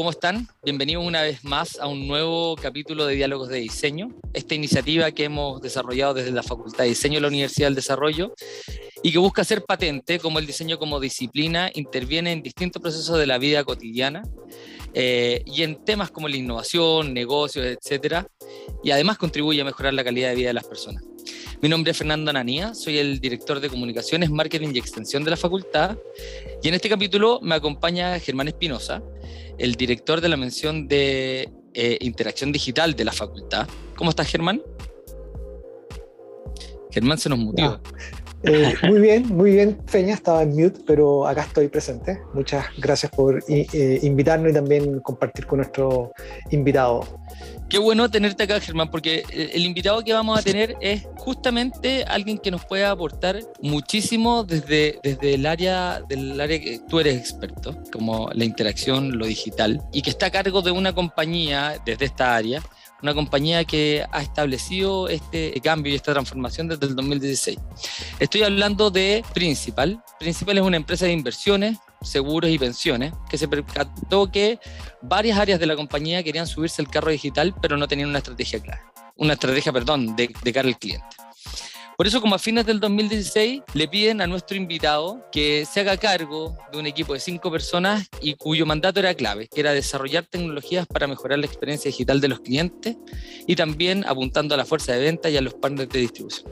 ¿Cómo están? Bienvenidos una vez más a un nuevo capítulo de Diálogos de Diseño. Esta iniciativa que hemos desarrollado desde la Facultad de Diseño de la Universidad del Desarrollo y que busca ser patente como el diseño como disciplina interviene en distintos procesos de la vida cotidiana eh, y en temas como la innovación, negocios, etcétera, y además contribuye a mejorar la calidad de vida de las personas. Mi nombre es Fernando Ananía, soy el director de comunicaciones, marketing y extensión de la facultad. Y en este capítulo me acompaña Germán Espinosa, el director de la mención de eh, interacción digital de la facultad. ¿Cómo estás, Germán? Germán se nos mutió. Eh, muy bien, muy bien, Feña, estaba en mute, pero acá estoy presente. Muchas gracias por eh, invitarnos y también compartir con nuestro invitado. Qué bueno tenerte acá, Germán, porque el invitado que vamos a tener es justamente alguien que nos puede aportar muchísimo desde, desde el área del área que tú eres experto, como la interacción, lo digital, y que está a cargo de una compañía desde esta área una compañía que ha establecido este cambio y esta transformación desde el 2016. Estoy hablando de Principal. Principal es una empresa de inversiones, seguros y pensiones que se percató que varias áreas de la compañía querían subirse al carro digital, pero no tenían una estrategia clara. Una estrategia, perdón, de, de cara al cliente. Por eso, como a fines del 2016, le piden a nuestro invitado que se haga cargo de un equipo de cinco personas y cuyo mandato era clave, que era desarrollar tecnologías para mejorar la experiencia digital de los clientes y también apuntando a la fuerza de venta y a los partners de distribución.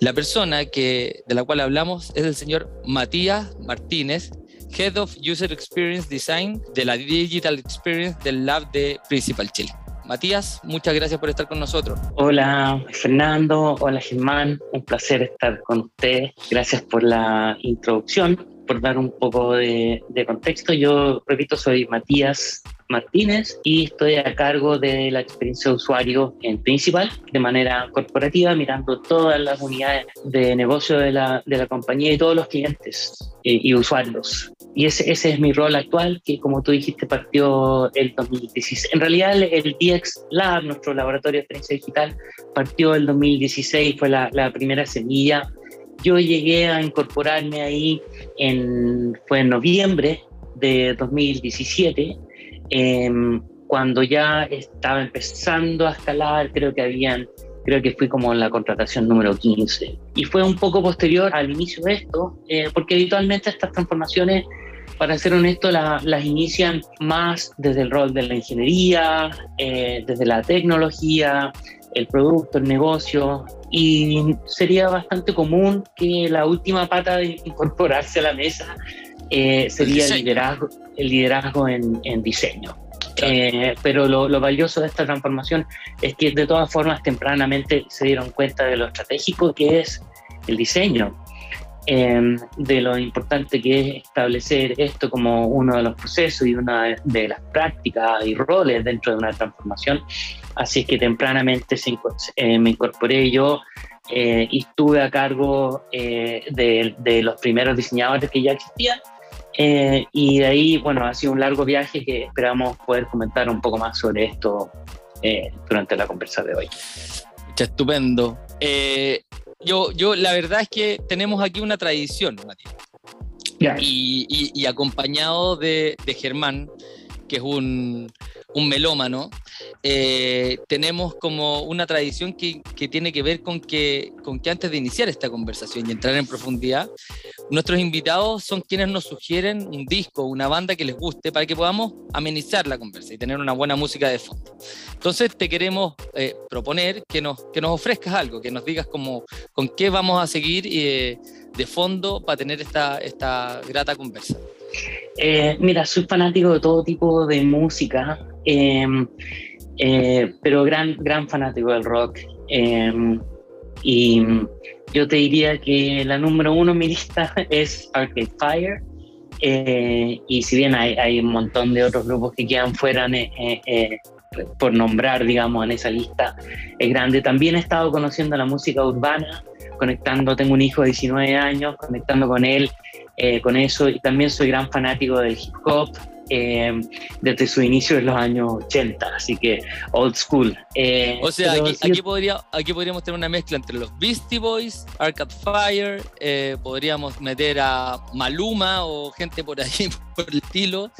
La persona que, de la cual hablamos es el señor Matías Martínez, Head of User Experience Design de la Digital Experience del Lab de Principal Chile. Matías, muchas gracias por estar con nosotros. Hola Fernando, hola Germán, un placer estar con ustedes. Gracias por la introducción, por dar un poco de, contexto. Yo, repito, soy Matías Martínez y estoy a cargo de la experiencia de usuario en Principal de manera corporativa, mirando todas las unidades de negocio de la, de la compañía y todos los clientes eh, y usuarios. Y ese, ese es mi rol actual, que como tú dijiste partió el 2016. En realidad el, DX Lab, nuestro laboratorio de experiencia digital, partió el 2016, fue la, la primera semilla. Yo llegué a incorporarme ahí en, fue en noviembre de 2017, em, cuando ya estaba empezando a escalar, creo que habían creo que fui como en la contratación número 15. Y fue un poco posterior al inicio de esto, eh, porque habitualmente estas transformaciones para ser honesto, las inician más desde el rol de la ingeniería, eh, desde la tecnología, el producto, el negocio, y sería bastante común que la última pata de incorporarse a la mesa eh, sería el, liderazgo, el liderazgo en, diseño. Eh, pero lo, lo, valioso de esta transformación es que de todas formas tempranamente se dieron cuenta de lo estratégico que es el diseño Em, de lo importante que es establecer esto como uno de los procesos y una de las prácticas y roles dentro de una transformación. Así es que tempranamente eh, me incorporé yo eh, y estuve a cargo eh, de, los primeros diseñadores que ya existían. Y de ahí, bueno, ha sido un largo viaje que esperamos poder comentar un poco más sobre esto durante la conversa de hoy. Estupendo. Yo, yo, la verdad es que tenemos aquí una tradición, Matías. Y, acompañado de, de Germán, que es un, un melómano, eh, tenemos como una tradición que, que, tiene que ver con que, con que antes de iniciar esta conversación y entrar en profundidad, nuestros invitados son quienes nos sugieren un disco, una banda que les guste para que podamos amenizar la conversa y tener una buena música de fondo. Entonces te queremos eh, proponer que nos, que nos ofrezcas algo, que nos digas como, con qué vamos a seguir eh, de fondo para tener esta, esta grata conversa. Eh, mira, soy fanático de todo tipo de música, eh, pero gran, gran fanático del rock. Em, y yo te diría que la número uno en mi lista es Arcade Fire. Eh, y si bien hay, hay, un montón de otros grupos que quedan fuera por nombrar, digamos, en esa lista, es grande. También he estado conociendo la música urbana, conectando, tengo un hijo de 19 años, conectando con él eh, con eso. Y también soy gran fanático del hip hop. Eh, desde su inicio en los años 80, así que old school. Eh, o sea, aquí, podría, aquí podríamos tener una mezcla entre los Beastie Boys, Arcade Fire, podríamos meter a Maluma o gente por ahí por el estilo.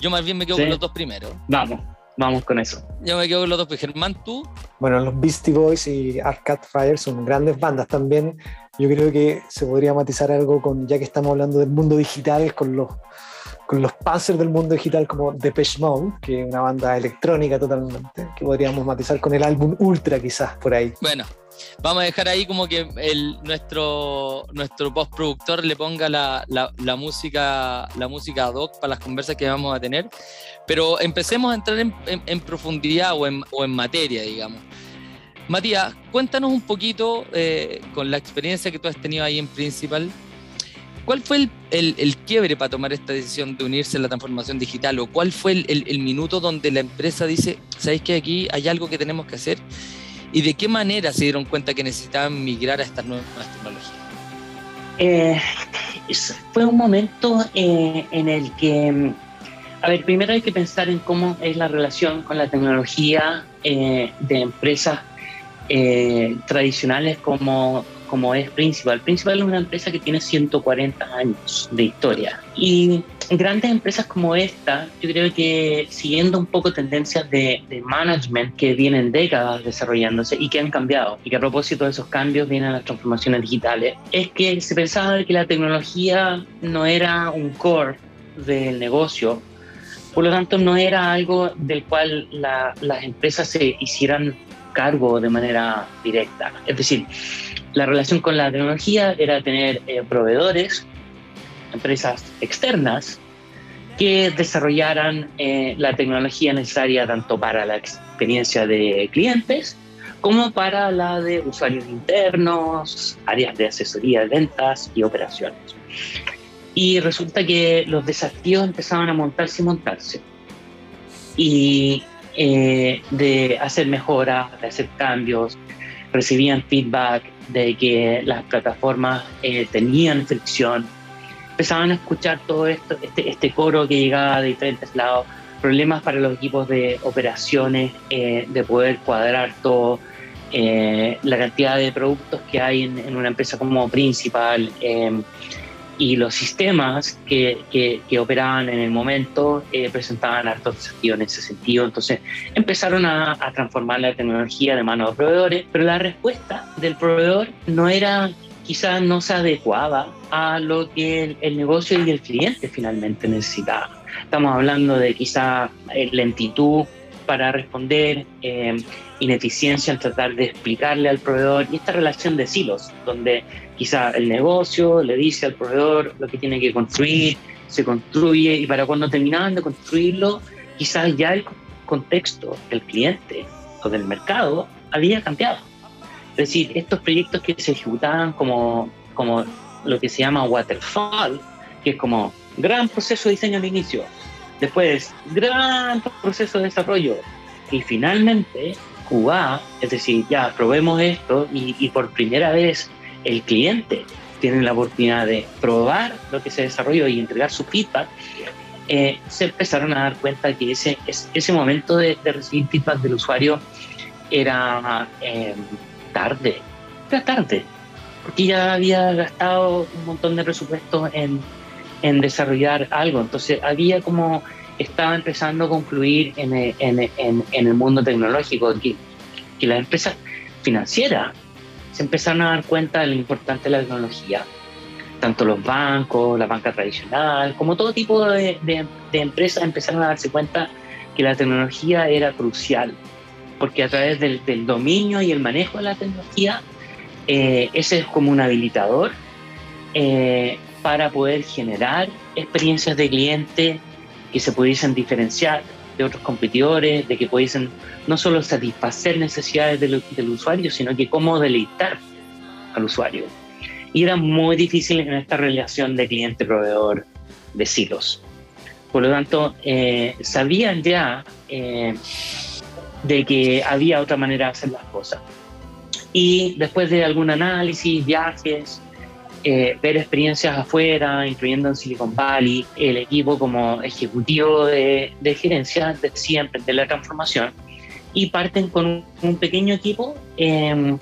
Yo más bien me quedo con los dos primeros. Vamos, vamos con eso. Yo me quedo con los dos. Germán, ¿tú? Bueno, los Beastie Boys y Arcade Fire son grandes bandas también. Yo creo que se podría matizar algo con, ya que estamos hablando del mundo digital, con los con los Panzers del mundo digital como Depeche Mode, que es una banda electrónica totalmente, que podríamos matizar con el álbum Ultra quizás por ahí. Bueno, vamos a dejar ahí como que el, nuestro, nuestro postproductor le ponga la, la, música la música ad hoc para las conversas que vamos a tener, pero empecemos a entrar en, en, profundidad o en, o en materia, digamos. Matías, cuéntanos un poquito eh, con la experiencia que tú has tenido ahí en Principal, ¿Cuál fue el, quiebre para tomar esta decisión de unirse a la transformación digital? ¿O cuál fue el, minuto donde la empresa dice, ¿sabéis que aquí hay algo que tenemos que hacer? ¿Y de qué manera se dieron cuenta que necesitaban migrar a estas nuevas tecnologías? Eh, fue un momento eh, en el que, a ver, primero hay que pensar en cómo es la relación con la tecnología eh, de empresas tradicionales como como es Principal. Principal es una empresa que tiene 140 años de historia. Y grandes empresas como esta, yo creo que siguiendo un poco tendencias de, management que vienen décadas desarrollándose y que han cambiado, y que a propósito de esos cambios vienen las transformaciones digitales, es que se pensaba que la tecnología no era un core del negocio, por lo tanto no era algo del cual las empresas se hicieran cargo de manera directa. Es decir, la relación con la tecnología era tener eh, proveedores, empresas externas, que desarrollaran eh, la tecnología necesaria tanto para la experiencia de clientes como para la de usuarios internos, áreas de asesoría de ventas y operaciones. Y resulta que los desafíos empezaban a montarse y montarse. Y eh, de hacer mejoras, de hacer cambios, recibían feedback de que las plataformas eh, tenían fricción, empezaban a escuchar todo esto, este, este, coro que llegaba de diferentes lados, problemas para los equipos de operaciones, eh, de poder cuadrar todo, eh, la cantidad de productos que hay en, en una empresa como principal y los sistemas que, que, operaban en el momento eh, presentaban hartos desafíos en ese sentido. Entonces empezaron a, transformar la tecnología de mano de proveedores, pero la respuesta del proveedor no era, quizás no se adecuaba a lo que el, negocio y el cliente finalmente necesitaban. Estamos hablando de quizá eh, lentitud para responder, eh, ineficiencia en tratar de explicarle al proveedor y esta relación de silos, donde quizá el negocio le dice al proveedor lo que tiene que construir, se construye y para cuando terminaban de construirlo, quizás ya el contexto del cliente o del mercado había cambiado. Es decir, estos proyectos que se ejecutaban como, como lo que se llama waterfall, que es como gran proceso de diseño al inicio, después gran proceso de desarrollo y finalmente QA, es decir, ya probemos esto y, por primera vez el cliente tiene la oportunidad de probar lo que se desarrolló y entregar su feedback, eh, se empezaron a dar cuenta que ese, ese momento de, recibir feedback del usuario era eh, tarde, era tarde, porque ya había gastado un montón de presupuesto en, en desarrollar algo, entonces había como estaba empezando a concluir en, el mundo tecnológico, que, que las empresas financieras se empezaron a dar cuenta de lo importante de la tecnología. Tanto los bancos, la banca tradicional, como todo tipo de, empresas empezaron a darse cuenta que la tecnología era crucial, porque a través del, del dominio y el manejo de la tecnología, eh, ese es como un habilitador eh, para poder generar experiencias de cliente que se pudiesen diferenciar de otros competidores, de que pudiesen no solo satisfacer necesidades del, usuario, sino que cómo deleitar al usuario. Y era muy difícil en esta relación de cliente-proveedor de silos. Por lo tanto, eh, sabían ya eh, de que había otra manera de hacer las cosas. Y después de algún análisis, viajes, eh, ver experiencias afuera, incluyendo en Silicon Valley, el equipo como ejecutivo de, gerencia decía emprender la transformación y parten con un, pequeño equipo em,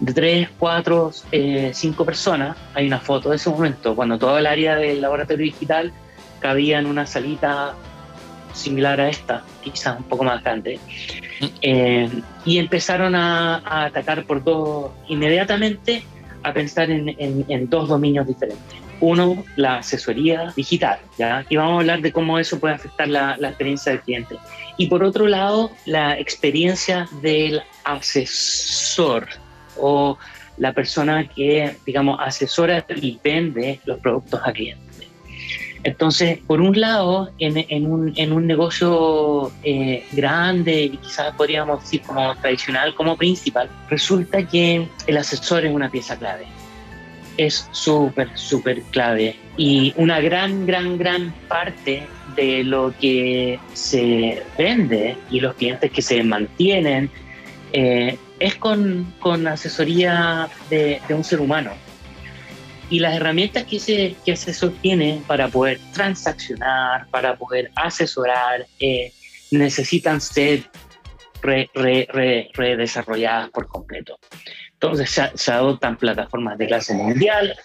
de tres, cuatro, eh, cinco personas. Hay una foto de ese momento, cuando todo el área del laboratorio digital cabía en una salita similar a esta, quizás un poco más grande, mm. eh, y empezaron a, atacar por dos, inmediatamente a pensar en, en, dos dominios diferentes. Uno, la asesoría digital, ¿ya? Y vamos a hablar de cómo eso puede afectar la, la experiencia del cliente. Y por otro lado, la experiencia del asesor o la persona que, digamos, asesora y vende los productos a clientes. Entonces, por un lado, en, un, en un, negocio eh, grande y quizás podríamos decir como tradicional, como principal, resulta que el asesor es una pieza clave. Es súper, súper clave. Y una gran, gran, gran parte de lo que se vende y los clientes que se mantienen eh, es con, con asesoría de, un ser humano. Y las herramientas que, se, que se sostiene para poder transaccionar, para poder asesorar, eh, necesitan ser redesarrolladas por completo. Entonces se, adoptan plataformas de clase mundial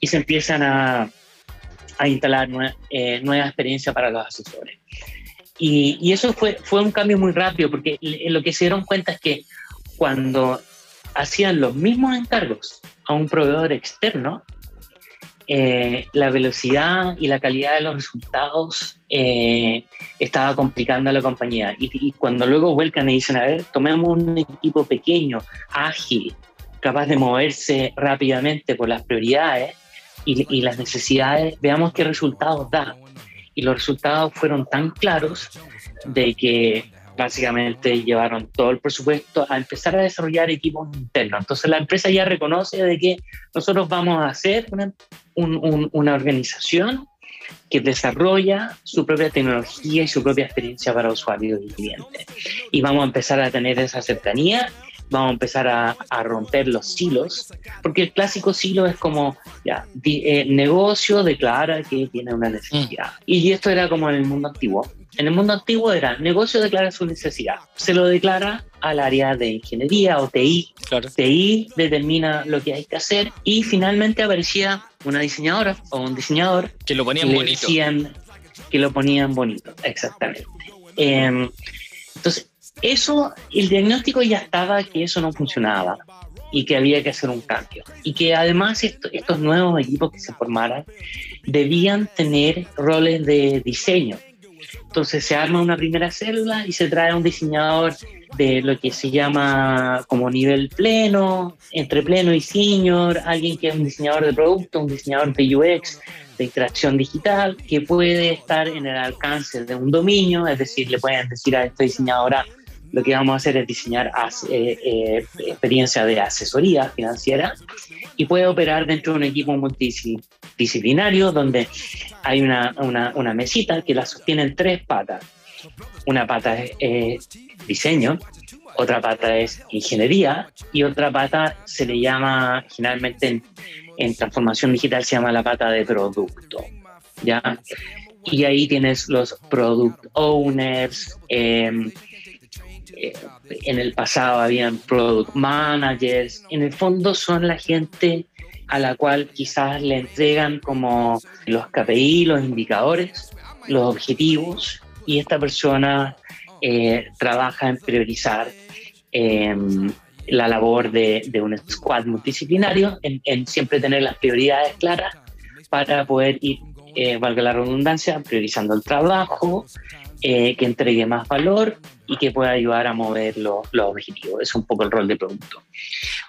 y se empiezan a, a instalar eh, nueva experiencia para los asesores. Y, y, eso fue, fue un cambio muy rápido porque lo que se dieron cuenta es que cuando hacían los mismos encargos a un proveedor externo, eh, la velocidad y la calidad de los resultados eh, estaba complicando a la compañía. Y, cuando luego vuelcan y dicen, a ver, tomemos un equipo pequeño, ágil, capaz de moverse rápidamente por las prioridades y, y las necesidades, veamos qué resultados da. Y los resultados fueron tan claros de que básicamente llevaron todo el presupuesto a empezar a desarrollar equipos internos. Entonces la empresa ya reconoce de que nosotros vamos a hacer una, una organización que desarrolla su propia tecnología y su propia experiencia para usuarios y clientes. Y vamos a empezar a tener esa cercanía, vamos a empezar a, a romper los silos, porque el clásico silo es como, ya, eh, negocio declara que tiene una necesidad. Mm. Y esto era como en el mundo antiguo. En el mundo antiguo era negocio declara su necesidad, se lo declara al área de ingeniería o TI. TI determina lo que hay que hacer y finalmente aparecía una diseñadora o un diseñador que lo ponían bonito. que lo ponían bonito, exactamente. Em, entonces, eso, el diagnóstico ya estaba que eso no funcionaba y que había que hacer un cambio. Y que además estos nuevos equipos que se formaran debían tener roles de diseño entonces se arma una primera célula y se trae un diseñador de lo que se llama como nivel pleno, entre pleno y senior, alguien que es un diseñador de producto, un diseñador de UX, de interacción digital, que puede estar en el alcance de un dominio, es decir, le pueden decir a esta diseñadora, lo que vamos a hacer es diseñar eh, eh, experiencia de asesoría financiera y puede operar dentro de un equipo multidisciplinario donde hay una, una, mesita que la sostienen tres patas. Una pata es diseño, otra pata es ingeniería y otra pata se le llama, generalmente en, transformación digital se llama la pata de producto. ¿ya? Y ahí tienes los product owners, em, eh, en el pasado habían product managers, en el fondo son la gente a la cual quizás le entregan como los KPI, los indicadores, los objetivos, y esta persona eh, trabaja en priorizar em, la labor de, un squad multidisciplinario, en, siempre tener las prioridades claras para poder ir, eh, valga la redundancia, priorizando el trabajo, que entregue más valor y que pueda ayudar a mover los objetivos. Es un poco el rol de producto.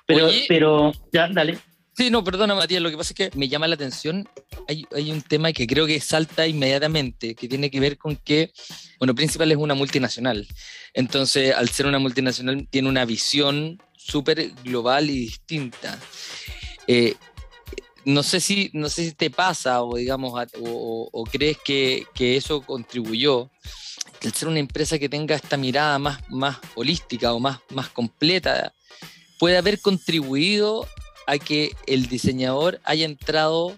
Pero, pero ya, dale. Sí, no, perdona Matías, lo que pasa es que me llama la atención, hay, hay, un tema que creo que salta inmediatamente, que tiene que ver con que, bueno, Principal es una multinacional, entonces al ser una multinacional tiene una visión súper global y distinta. Eh, no sé si no sé si te pasa o digamos o, o crees que, que, eso contribuyó el ser una empresa que tenga esta mirada más, más holística o más, más completa, puede haber contribuido a que el diseñador haya entrado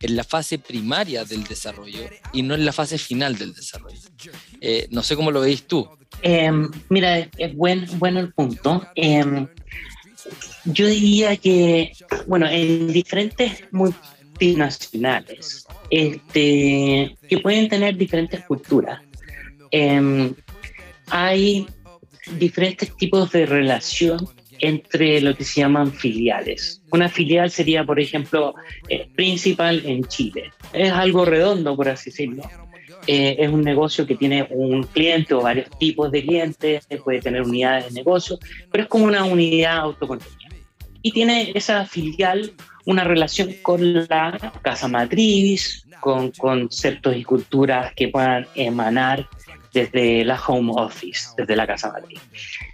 en la fase primaria del desarrollo y no en la fase final del desarrollo. Eh, no sé cómo lo veis tú. Em, mira, es buen, bueno el punto. Em, yo diría que, bueno, en diferentes multinacionales, este, que pueden tener diferentes culturas, em, hay diferentes tipos de relación entre lo que se llaman filiales. Una filial sería, por ejemplo, eh, principal en Chile. Es algo redondo, por así decirlo. Eh, es un negocio que tiene un cliente o varios tipos de clientes, puede tener unidades de negocio, pero es como una unidad autocontenida. Y tiene esa filial una relación con la casa matriz, con conceptos y culturas que puedan emanar desde la home office, desde la casa madrid.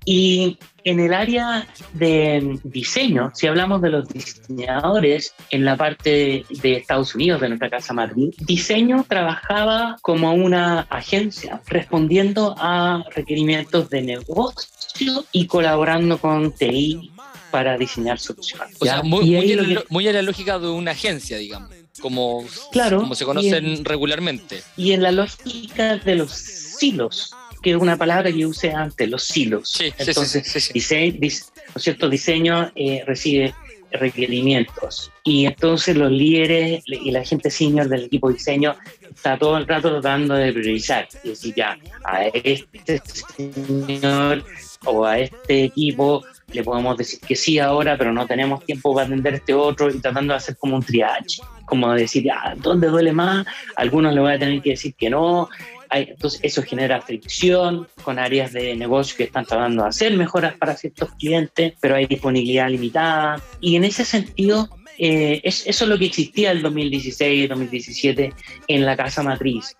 Y en el área de diseño, si hablamos de los diseñadores en la parte de Estados Unidos, de nuestra casa Madrid, diseño trabajaba como una agencia respondiendo a requerimientos de negocio y colaborando con TI para diseñar soluciones. O sea, muy, muy, a la lógica de una agencia, digamos, como, claro, como se conocen regularmente. Y en la lógica de los silos, que es una palabra que usé antes, los silos. Entonces, diseño, ¿no es cierto? diseño eh, recibe requerimientos y entonces los líderes y la gente senior del equipo de diseño está todo el rato tratando de priorizar y decir ya a este señor o a este equipo le podemos decir que sí ahora, pero no tenemos tiempo para atender este otro y tratando de hacer como un triage, como decir, ya, ¿dónde duele más? algunos le voy a tener que decir que no, entonces eso genera fricción con áreas de negocio que están tratando de hacer mejoras para ciertos clientes, pero hay disponibilidad limitada. Y en ese sentido, eh, es, eso es lo que existía el 2016, 2017 en la casa matriz.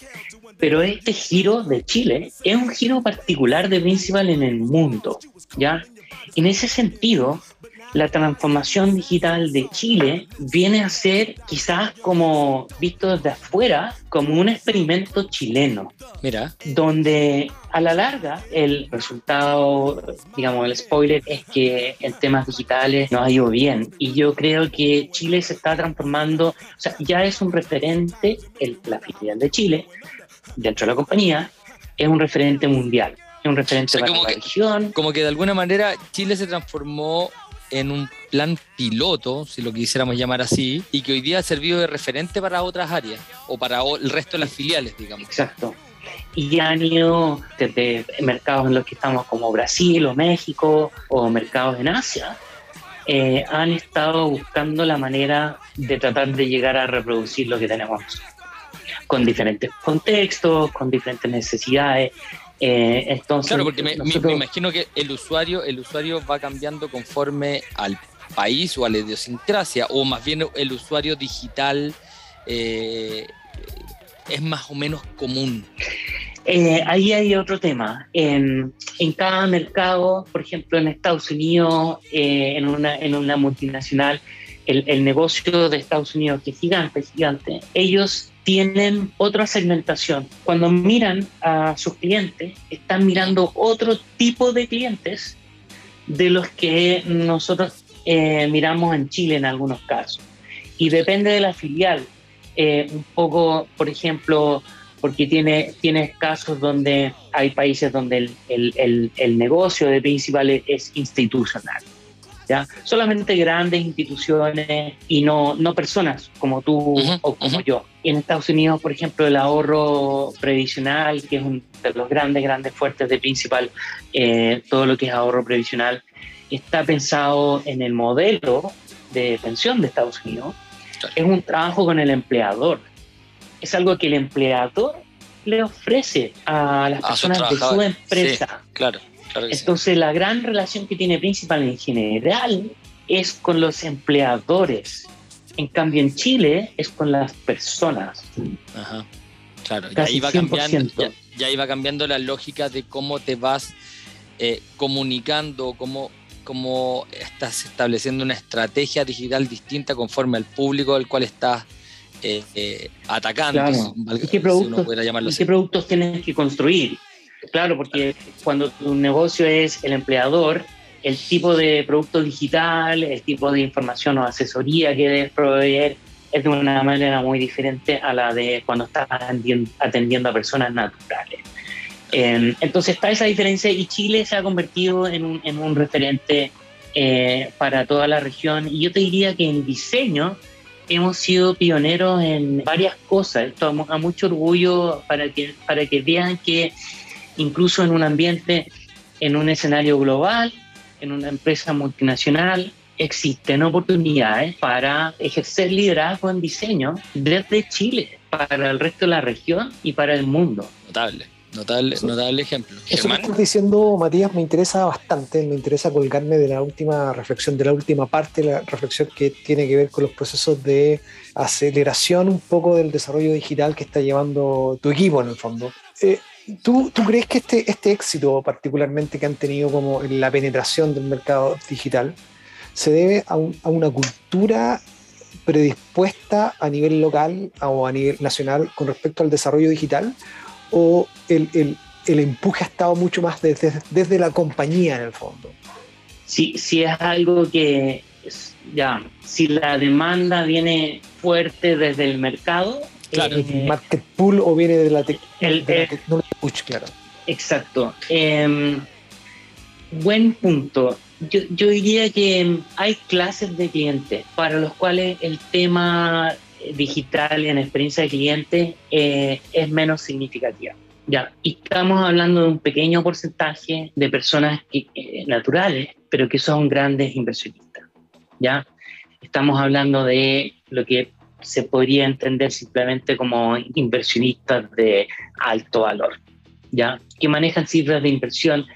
Pero este giro de Chile es un giro particular de Principal en el mundo, ¿ya? En ese sentido, la transformación digital de Chile viene a ser quizás como visto desde afuera como un experimento chileno. Mira. Donde a la larga el resultado, digamos, el spoiler es que en temas digitales no ha ido bien. Y yo creo que Chile se está transformando, o sea, ya es un referente, el, la filial de Chile, dentro de la compañía, es un referente mundial. Es un referente para la región. Como que de alguna manera Chile se transformó en un plan piloto, si lo quisiéramos llamar así, y que hoy día ha servido de referente para otras áreas o para el resto de las filiales, digamos. Exacto. Y han ido desde mercados en los que estamos como Brasil o México o mercados en Asia, eh, han estado buscando la manera de tratar de llegar a reproducir lo que tenemos con diferentes contextos, con diferentes necesidades, eh, entonces, claro, porque me, imagino que el usuario, el usuario va cambiando conforme al país o a la idiosincrasia, o más bien el usuario digital eh, es más o menos común. Eh, ahí hay otro tema. En, en, cada mercado, por ejemplo, en Estados Unidos, en, una, en una multinacional, el, el, negocio de Estados Unidos, que es gigante, gigante, ellos tienen otra segmentación. Cuando miran a sus clientes, están mirando otro tipo de clientes de los que nosotros eh, miramos en Chile en algunos casos. Y depende de la filial. Eh, un poco, por ejemplo, porque tiene, tiene casos donde hay países donde el, el, el negocio de principal es institucional. Solamente grandes instituciones y no, no personas como tú o como yo. Y en Estados Unidos, por ejemplo, el ahorro previsional, que es uno de los grandes, grandes fuertes de principal, eh, todo lo que es ahorro previsional, está pensado en el modelo de pensión de Estados Unidos. Es un trabajo con el empleador. Es algo que el empleador le ofrece a las personas de su empresa. claro. Entonces, la gran relación que tiene Principal en general es con los empleadores. En cambio, en Chile es con las personas. Ajá. Claro, ya iba, cambiando, ya, iba cambiando la lógica de cómo te vas eh, comunicando, cómo, cómo estás estableciendo una estrategia digital distinta conforme al público al cual estás eh, eh, atacando. ¿Y qué productos, ¿y qué productos tienes que construir? Claro, porque cuando tu negocio es el empleador, el tipo de producto digital, el tipo de información o asesoría que debes proveer es de una manera muy diferente a la de cuando estás atendiendo a personas naturales. Em, entonces está esa diferencia y Chile se ha convertido en un, referente eh, para toda la región. Y yo te diría que en diseño hemos sido pioneros en varias cosas. Esto a mucho orgullo para que, para que vean que incluso en un ambiente, en un escenario global, en una empresa multinacional, existen oportunidades para ejercer liderazgo en diseño desde Chile, para el resto de la región y para el mundo. Notable. Notable, notable ejemplo. Eso que estás diciendo, Matías, me interesa bastante. Me interesa colgarme de la última reflexión, de la última parte, la reflexión que tiene que ver con los procesos de aceleración un poco del desarrollo digital que está llevando tu equipo en el fondo. Eh, ¿tú, ¿tú, crees que este, este éxito particularmente que han tenido como la penetración del mercado digital se debe a, a una cultura predispuesta a nivel local o a nivel nacional con respecto al desarrollo digital? o el, el, el empuje ha estado mucho más desde, desde, la compañía en el fondo? Sí, sí es algo que, ya, si la demanda viene fuerte desde el mercado. Claro, eh, market pool o viene de la, tecnología claro. Exacto. Eh, buen punto. Yo, yo, diría que hay clases de clientes para los cuales el tema digital en experiencia de cliente eh, es menos significativa. Ya, y estamos hablando de un pequeño porcentaje de personas eh, naturales, pero que son grandes inversionistas. Ya, estamos hablando de lo que se podría entender simplemente como inversionistas de alto valor, ya, que manejan cifras de inversión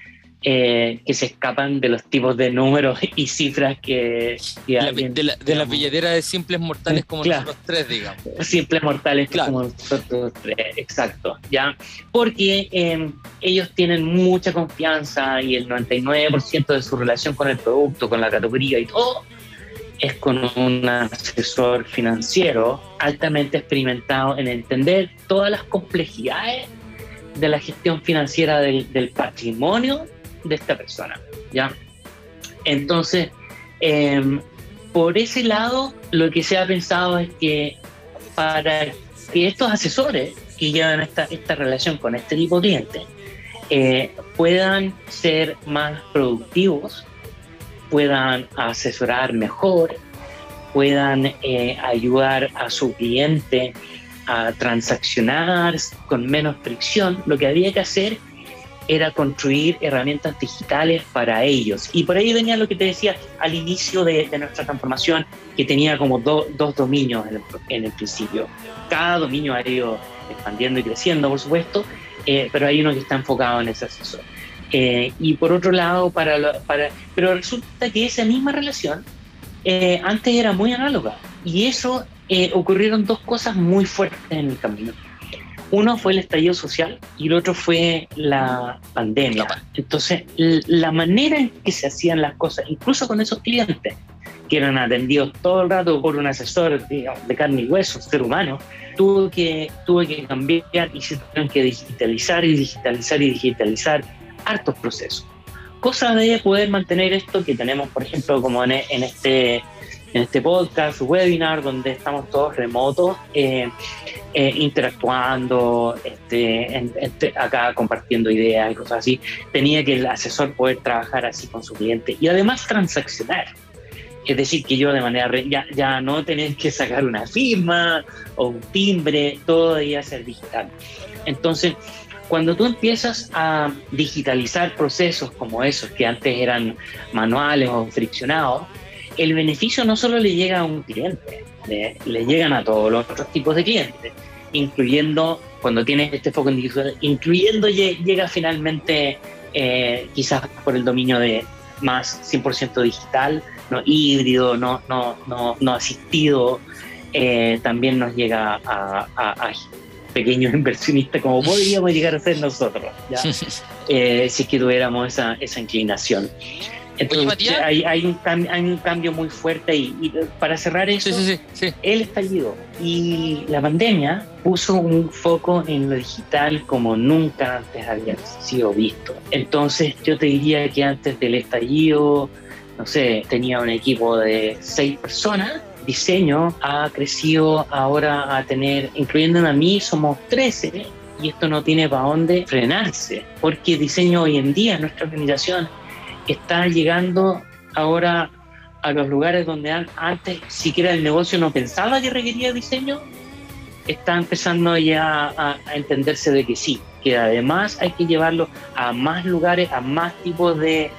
eh, que se escapan de los tipos de números y cifras que... de, la, de, la, billetera de simples mortales como nosotros tres, digamos. Simples mortales como nosotros tres, exacto. ¿ya? Porque em, ellos tienen mucha confianza y el 99% de su relación con el producto, con la categoría y todo, es con un asesor financiero altamente experimentado en entender todas las complejidades de la gestión financiera del, patrimonio de esta persona, ¿ya? Entonces, em, por ese lado, lo que se ha pensado es que para que estos asesores que llevan esta, esta relación con este tipo de clientes eh, puedan ser más productivos, puedan asesorar mejor, puedan eh, ayudar a su cliente a transaccionar con menos fricción, lo que había que hacer era construir herramientas digitales para ellos. Y por ahí venía lo que te decía al inicio de, nuestra transformación, que tenía como dos dominios en el, principio. Cada dominio ha ido expandiendo y creciendo, por supuesto, eh, pero hay uno que está enfocado en ese asesor. Eh, y por otro lado, para, para, pero resulta que esa misma relación eh, antes era muy análoga. Y eso ocurrieron dos cosas muy fuertes en el camino. Uno fue el estallido social y el otro fue la pandemia. Entonces, la manera en que se hacían las cosas, incluso con esos clientes, que eran atendidos todo el rato por un asesor de carne y hueso, ser humano, tuvo que, tuvo que cambiar y se tuvieron que digitalizar y digitalizar y digitalizar hartos procesos. Cosa de poder mantener esto que tenemos, por ejemplo, como en, en este en este podcast, webinar, donde estamos todos remotos, eh, eh, interactuando, este, este, acá compartiendo ideas y cosas así, tenía que el asesor poder trabajar así con su cliente y además transaccionar. Es decir, que yo de manera, ya, ya no tener que sacar una firma o un timbre, todo debía ser digital. Entonces, cuando tú empiezas a digitalizar procesos como esos que antes eran manuales o friccionados, el beneficio no solo le llega a un cliente, le, llegan a todos los otros tipos de clientes, incluyendo, cuando tienes este foco en digital, incluyendo llega finalmente eh, quizás por el dominio de más 100% digital, no híbrido, no, no, no, no asistido, eh, también nos llega a, pequeños inversionistas como podríamos llegar a ser nosotros, eh, si es que tuviéramos esa, esa inclinación. Entonces, hay, hay, un hay, un cambio muy fuerte y, para cerrar eso, el estallido y la pandemia puso un foco en lo digital como nunca antes había sido visto. Entonces yo te diría que antes del estallido, no sé, tenía un equipo de seis personas. Diseño ha crecido ahora a tener, incluyendo a mí, somos 13 y esto no tiene para dónde frenarse, porque diseño hoy en día, nuestra organización, está llegando ahora a los lugares donde antes siquiera el negocio no pensaba que requería diseño, está empezando ya a, entenderse de que sí, que además hay que llevarlo a más lugares, a más tipos de,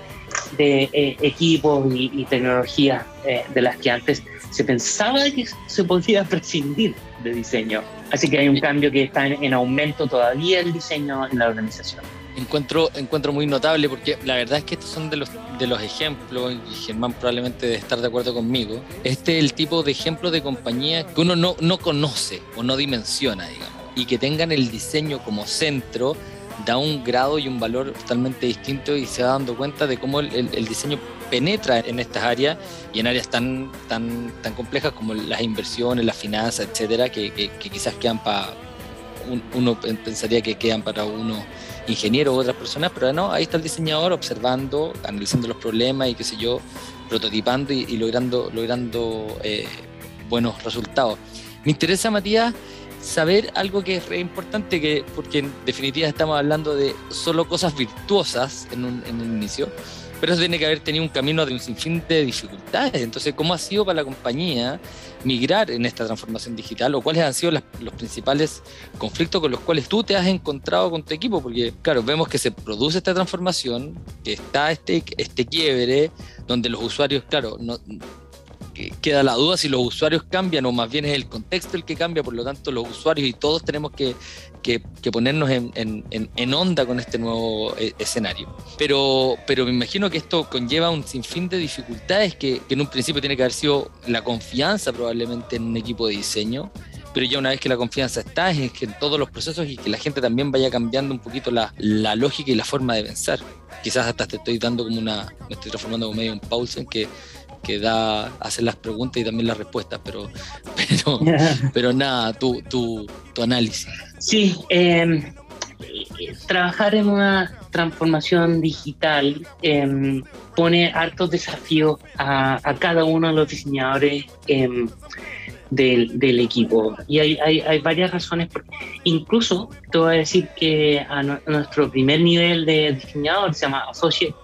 de eh, equipos y, tecnologías eh, de las que antes se pensaba que se podía prescindir de diseño. Así que hay un cambio que está en, aumento todavía el diseño en la organización. Encuentro, encuentro muy notable porque la verdad es que estos son de los, de los ejemplos, y Germán probablemente debe estar de acuerdo conmigo, este es el tipo de ejemplo de compañía que uno no, no conoce o no dimensiona, digamos, y que tengan el diseño como centro da un grado y un valor totalmente distinto y se va dando cuenta de cómo el, diseño penetra en estas áreas y en áreas tan, tan, tan complejas como las inversiones, las finanzas, etcétera, que, quizás quedan para uno pensaría que quedan para uno ingeniero u otras personas, pero no, ahí está el diseñador observando, analizando los problemas y qué sé yo, prototipando y, logrando, logrando eh, buenos resultados. Me interesa, Matías, saber algo que es re importante, que, porque en definitiva estamos hablando de solo cosas virtuosas en un, en inicio, pero eso tiene que haber tenido un camino de un sinfín de dificultades. Entonces, ¿cómo ha sido para la compañía migrar en esta transformación digital o cuáles han sido los principales conflictos con los cuales tú te has encontrado con tu equipo? Porque, claro, vemos que se produce esta transformación, que está este, este quiebre, donde los usuarios, claro, queda la duda si los usuarios cambian o más bien es el contexto el que cambia, por lo tanto los usuarios y todos tenemos que, que, ponernos en, en, en, onda con este nuevo eh, escenario. Pero, pero me imagino que esto conlleva un sinfín de dificultades que, que en un principio tiene que haber sido la confianza probablemente en un equipo de diseño, pero ya una vez que la confianza está, es que en todos los procesos y que la gente también vaya cambiando un poquito la, la lógica y la forma de pensar. Quizás hasta te estoy dando como una, me estoy transformando como medio en Paulsen, que que da hacer las preguntas y también las respuestas, pero, pero, pero nada, tu, tu, tu análisis. Sí, em, trabajar en una transformación digital em, pone hartos desafíos a, cada uno de los diseñadores em, del, equipo. Y hay, hay, varias razones. Incluso te voy a decir que a, nuestro primer nivel de diseñador se llama Associate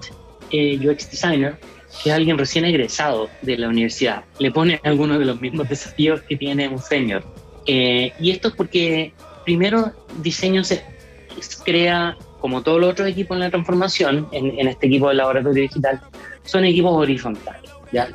eh, UX Designer que es alguien recién egresado de la universidad. Le pone algunos de los mismos desafíos que tiene un senior. Eh, y esto es porque, primero, diseño se crea, como todos los otros equipos en la transformación, en, este equipo de laboratorio digital, son equipos horizontales, ¿ya?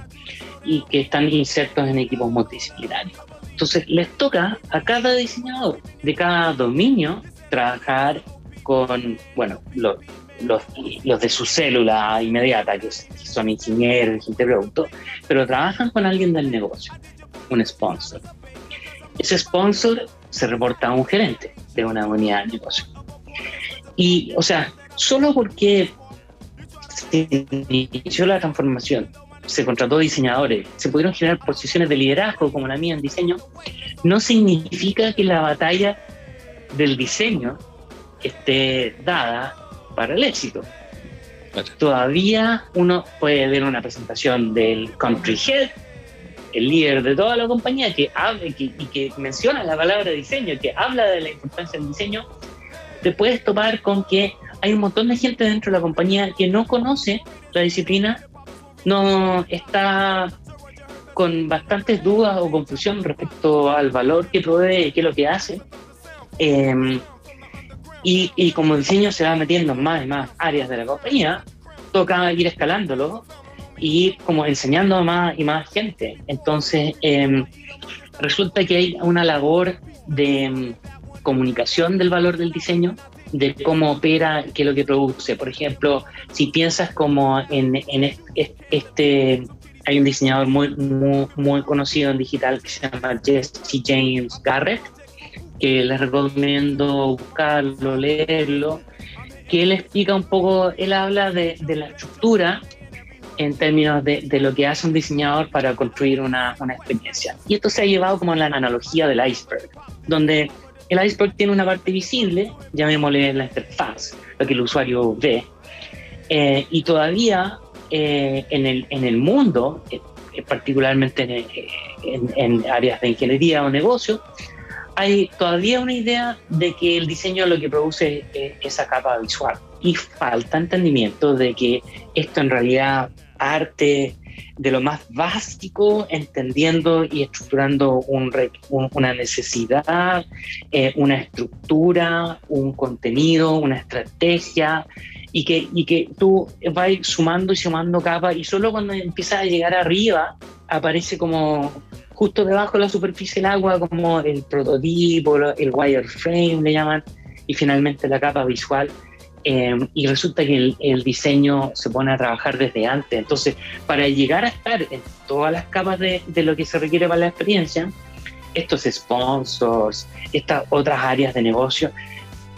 Y que están insertos en equipos multidisciplinarios. Entonces, les toca a cada diseñador de cada dominio trabajar con, bueno, los los, los de su célula inmediata, que son ingenieros, gente de producto, pero trabajan con alguien del negocio, un sponsor. Ese sponsor se reporta a un gerente de una unidad de negocio. Y, o sea, solo porque se inició la transformación, se contrató diseñadores, se pudieron generar posiciones de liderazgo como la mía en diseño, no significa que la batalla del diseño esté dada para el éxito. Todavía uno puede ver una presentación del country head, el líder de toda la compañía, que habla y que menciona la palabra diseño, que habla de la importancia del diseño, te puedes topar con que hay un montón de gente dentro de la compañía que no conoce la disciplina, no está con bastantes dudas o confusión respecto al valor que provee qué es lo que hace. Eh, y, y, como diseño se va metiendo en más y más áreas de la compañía, toca ir escalándolo y como enseñando a más y más gente. Entonces, em, resulta que hay una labor de em, comunicación del valor del diseño, de cómo opera, qué es lo que produce. Por ejemplo, si piensas como en, este, hay un diseñador muy, muy, muy conocido en digital que se llama Jesse James Garrett, que les recomiendo buscarlo, leerlo, que él explica un poco, él habla de la estructura en términos de, de, lo que hace un diseñador para construir una, una, experiencia. Y esto se ha llevado como la analogía del iceberg, donde el iceberg tiene una parte visible, llamémosle la interfaz, lo que el usuario ve, eh, y todavía eh, en, el, en el mundo, eh, particularmente en, en, en, áreas de ingeniería o negocio, hay todavía una idea de que el diseño lo que produce es esa capa visual y falta entendimiento de que esto en realidad arte, de lo más básico, entendiendo y estructurando un, una necesidad, eh, una estructura, un contenido, una estrategia, y que, y que tú vas sumando y sumando capas, y solo cuando empiezas a llegar arriba aparece como justo debajo de la superficie del agua, como el prototipo, el wireframe le llaman, y finalmente la capa visual Em, y resulta que el, diseño se pone a trabajar desde antes. Entonces, para llegar a estar en todas las capas de, lo que se requiere para la experiencia, estos sponsors, estas otras áreas de negocio,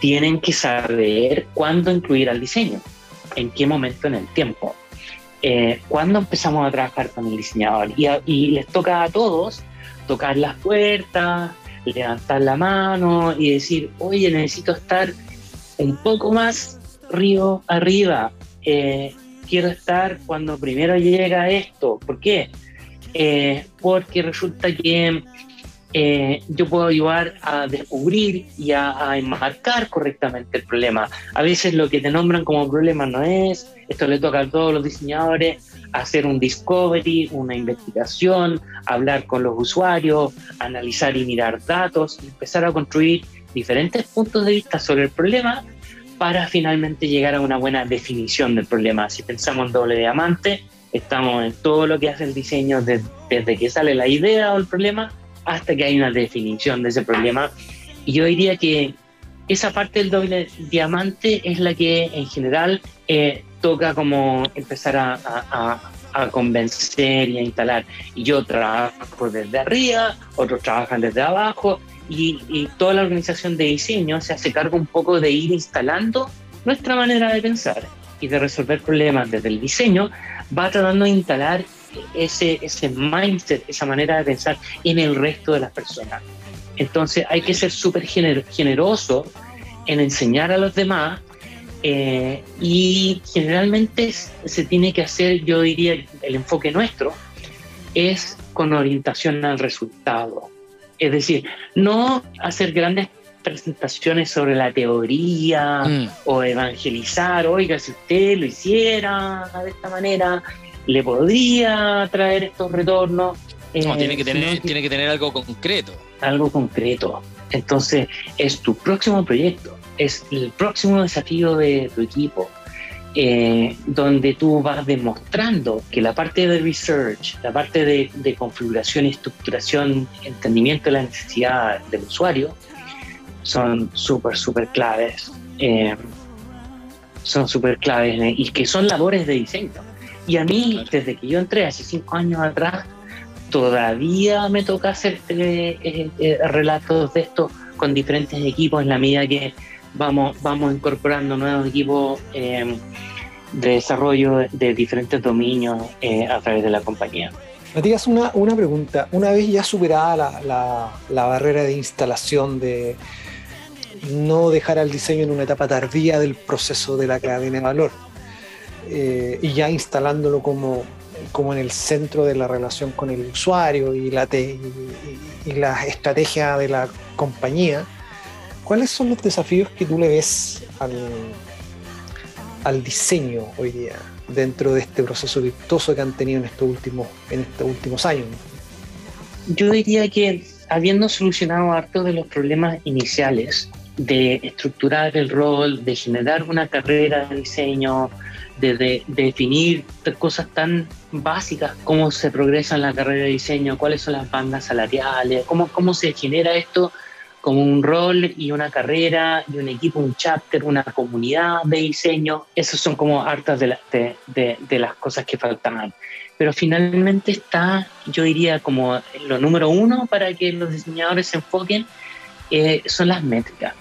tienen que saber cuándo incluir al diseño, en qué momento en el tiempo. Eh, cuándo empezamos a trabajar con el diseñador y, les toca a todos tocar las puertas, levantar la mano y decir, oye, necesito estar un poco más río arriba. Eh, quiero estar cuando primero llega esto. ¿Por qué? Eh, porque resulta que eh, yo puedo ayudar a descubrir y a, enmarcar correctamente el problema. A veces lo que te nombran como problema no es, esto le toca a todos los diseñadores, hacer un discovery, una investigación, hablar con los usuarios, analizar y mirar datos, empezar a construir diferentes puntos de vista sobre el problema para finalmente llegar a una buena definición del problema. Si pensamos en doble diamante, estamos en todo lo que hace el diseño desde que sale la idea o el problema hasta que hay una definición de ese problema. Y yo diría que esa parte del doble diamante es la que en general eh, toca como empezar a, convencer y a instalar. Y yo trabajo desde arriba, otros trabajan desde abajo, y, toda la organización de diseño se hace cargo un poco de ir instalando nuestra manera de pensar y de resolver problemas desde el diseño, va tratando de instalar ese, ese mindset, esa manera de pensar en el resto de las personas. Entonces hay que ser súper generoso en enseñar a los demás eh, y generalmente se tiene que hacer, yo diría, el enfoque nuestro es con orientación al resultado. Es decir, no hacer grandes presentaciones sobre la teoría mm. o evangelizar, oiga, si usted lo hiciera de esta manera, le podría traer estos retornos. No, tiene, que tener, tiene que tener algo concreto. Algo concreto. Entonces, es tu próximo proyecto, es el próximo desafío de tu equipo, eh, donde tú vas demostrando que la parte de research, la parte de, configuración y estructuración, entendimiento de la necesidad del usuario, son súper, súper claves. Eh, son súper claves y que son labores de diseño. Y a mí, desde que yo entré hace cinco años atrás, todavía me toca hacer eh, relatos de esto con diferentes equipos en la medida que vamos, vamos incorporando nuevos equipos eh, de desarrollo de diferentes dominios eh, a través de la compañía. Matías, una, una pregunta. Una vez ya superada la, la, barrera de instalación, de no dejar al diseño en una etapa tardía del proceso de la cadena de valor, eh, y ya instalándolo como, como en el centro de la relación con el usuario y la, y la estrategia de la compañía, ¿cuáles son los desafíos que tú le ves al, al diseño hoy día dentro de este proceso virtuoso que han tenido en estos últimos, en estos últimos años? Yo diría que habiendo solucionado harto de los problemas iniciales, de estructurar el rol, de generar una carrera de diseño, de, definir cosas tan básicas, cómo se progresa en la carrera de diseño, cuáles son las bandas salariales, cómo, cómo se genera esto como un rol y una carrera y un equipo, un chapter, una comunidad de diseño. Esas son como hartas de, de, de, las cosas que faltaban. Pero finalmente está, yo diría, como lo número uno para que los diseñadores se enfoquen, eh, son las métricas.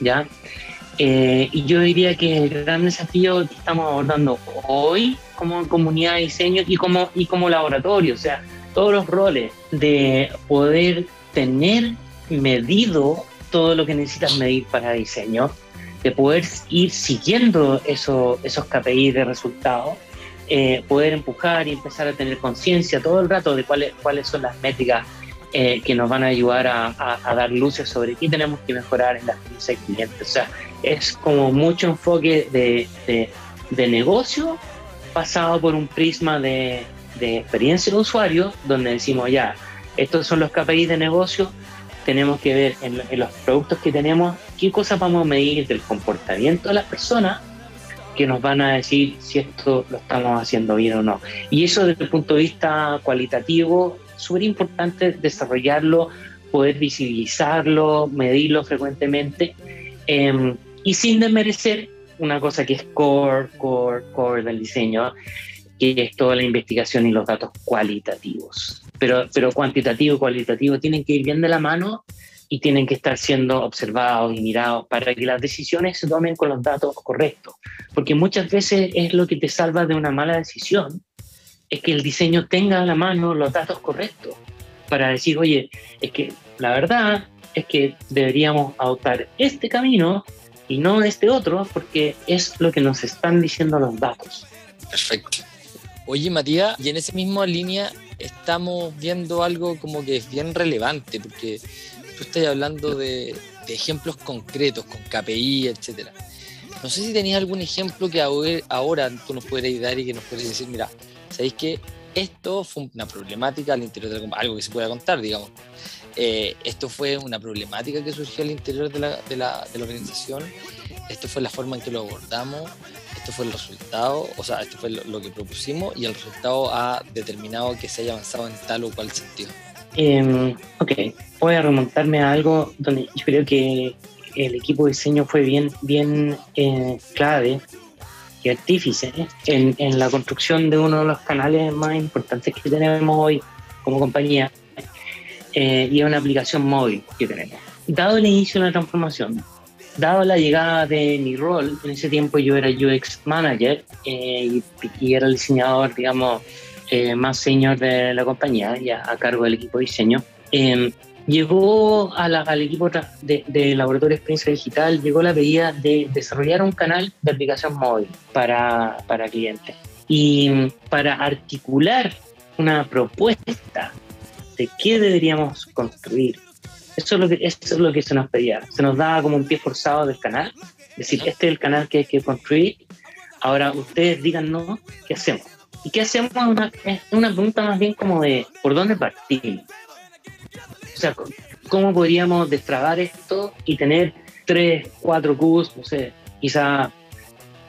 ¿ya? Eh, y yo diría que el gran desafío que estamos abordando hoy como comunidad de diseño y como, y como laboratorio, o sea, todos los roles de poder tener medido todo lo que necesitas medir para diseño, de poder ir siguiendo eso, esos KPI de resultados, eh, poder empujar y empezar a tener conciencia todo el rato de cuáles, cuáles son las métricas eh, que nos van a ayudar a, dar luces sobre qué tenemos que mejorar en la experiencia del. O sea, es como mucho enfoque de, de, de negocio pasado por un prisma de, de experiencia de usuario, donde decimos ya, estos son los KPIs de negocio, tenemos que ver en, los productos que tenemos qué cosas vamos a medir del comportamiento de las personas que nos van a decir si esto lo estamos haciendo bien o no. Y eso desde el punto de vista cualitativo, súper importante desarrollarlo, poder visibilizarlo, medirlo frecuentemente em, y sin desmerecer una cosa que es core, core, core del diseño, que es toda la investigación y los datos cualitativos. Pero, pero cuantitativo y cualitativo tienen que ir bien de la mano y tienen que estar siendo observados y mirados para que las decisiones se tomen con los datos correctos. Porque muchas veces es lo que te salva de una mala decisión, es que el diseño tenga a la mano los datos correctos para decir, oye, es que la verdad es que deberíamos adoptar este camino y no este otro, porque es lo que nos están diciendo los datos. Perfecto. Oye, Matías, y en esa misma línea estamos viendo algo como que es bien relevante, porque tú estás hablando de, ejemplos concretos, con KPI, etcétera. No sé si tenías algún ejemplo que ahora tú nos pudieras dar y que nos pudieras decir, mira, ¿sabéis que esto fue una problemática al interior de la algo que se pueda contar, digamos. Eh, esto fue una problemática que surgió al interior de la, de la, de la organización, esto fue la forma en que lo abordamos, esto fue el resultado, o sea, esto fue lo, que propusimos y el resultado ha determinado que se haya avanzado en tal o cual sentido. Eh, ok, voy a remontarme a algo donde yo creo que el equipo de diseño fue bien, bien eh, clave y artífice en, en, la construcción de uno de los canales más importantes que tenemos hoy como compañía eh, y es una aplicación móvil que tenemos. Dado el inicio de la transformación, dado la llegada de mi rol, en ese tiempo yo era UX Manager eh, y, era el diseñador, digamos, eh, más senior de la compañía, ya a cargo del equipo de diseño. Eh, llegó al equipo de, de, Laboratorio Experiencia Digital, llegó la pedida de desarrollar un canal de aplicación móvil para, para clientes. Y para articular una propuesta de qué deberíamos construir eso es, lo que, eso es lo que se nos pedía. Se nos daba como un pie forzado del canal. Es decir, este es el canal que hay que construir. Ahora ustedes díganos qué hacemos. ¿Y qué hacemos? Una, es una pregunta más bien como de por dónde partir. O sea, ¿cómo podríamos destrabar esto y tener tres, cuatro cubos, no sé, quizá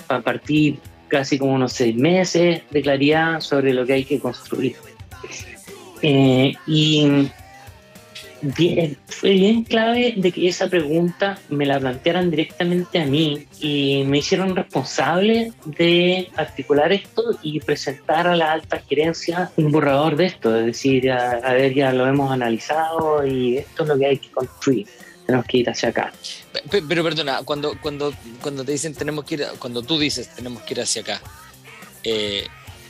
a partir casi como unos seis meses de claridad sobre lo que hay que construir? Eh, y fue bien clave de que esa pregunta me la plantearan directamente a mí y me hicieron responsable de articular esto y presentar a la alta gerencia un borrador de esto, es decir, a, ver, ya lo hemos analizado y esto es lo que hay que construir tenemos que ir hacia acá. Pero, perdona, cuando, cuando, cuando te dicen tenemos que ir, cuando tú dices tenemos que ir hacia acá, eh,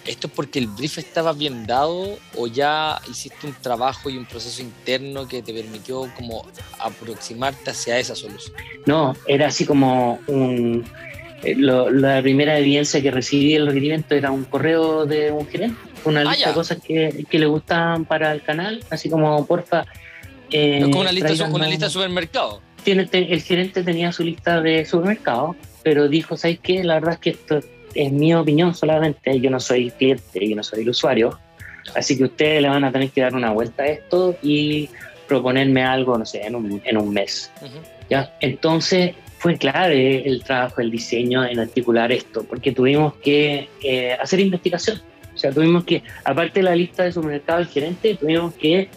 ¿Esto es porque el brief estaba bien dado o ya hiciste un trabajo y un proceso interno que te permitió como aproximarte hacia esa solución? No, era así como un... Eh, la primera evidencia que recibí el requerimiento era un correo de un gerente, una ah, lista de cosas que, que, le gustaban para el canal, así como porfa... Eh, como una lista, una lista de supermercado. Tiene, el gerente tenía su lista de supermercado, pero dijo, ¿sabes qué? La verdad es que esto es mi opinión solamente, yo no soy cliente, yo no soy el usuario, así que ustedes le van a tener que dar una vuelta a esto y proponerme algo, no sé, en un, en un mes. ¿ya? Entonces fue clave el trabajo, el diseño en articular esto, porque tuvimos que eh, hacer investigación. O sea, tuvimos que, aparte de la lista de supermercado del gerente, tuvimos que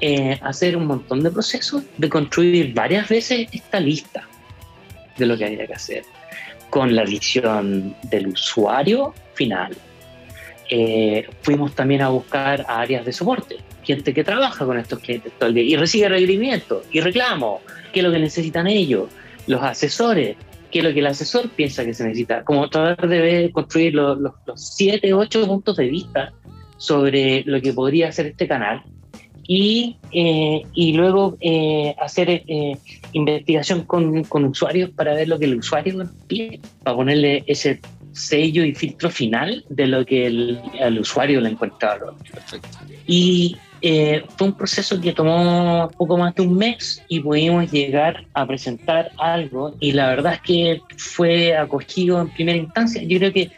eh, hacer un montón de procesos de construir varias veces esta lista de lo que había que hacer con la visión del usuario final. Eh, fuimos también a buscar áreas de soporte, gente que trabaja con estos clientes todo el día y recibe requerimientos y reclamos, qué es lo que necesitan ellos, los asesores, qué es lo que el asesor piensa que se necesita, como tratar de construir los, los, los siete, ocho puntos de vista sobre lo que podría hacer este canal y, eh, y luego eh, hacer eh, investigación con, con, usuarios para ver lo que el usuario pide, para ponerle ese sello y filtro final de lo que el, el usuario le encuentra Perfecto. Y fue un proceso que tomó poco más de un mes y pudimos llegar a presentar algo y la verdad es que fue acogido en primera instancia. Yo creo que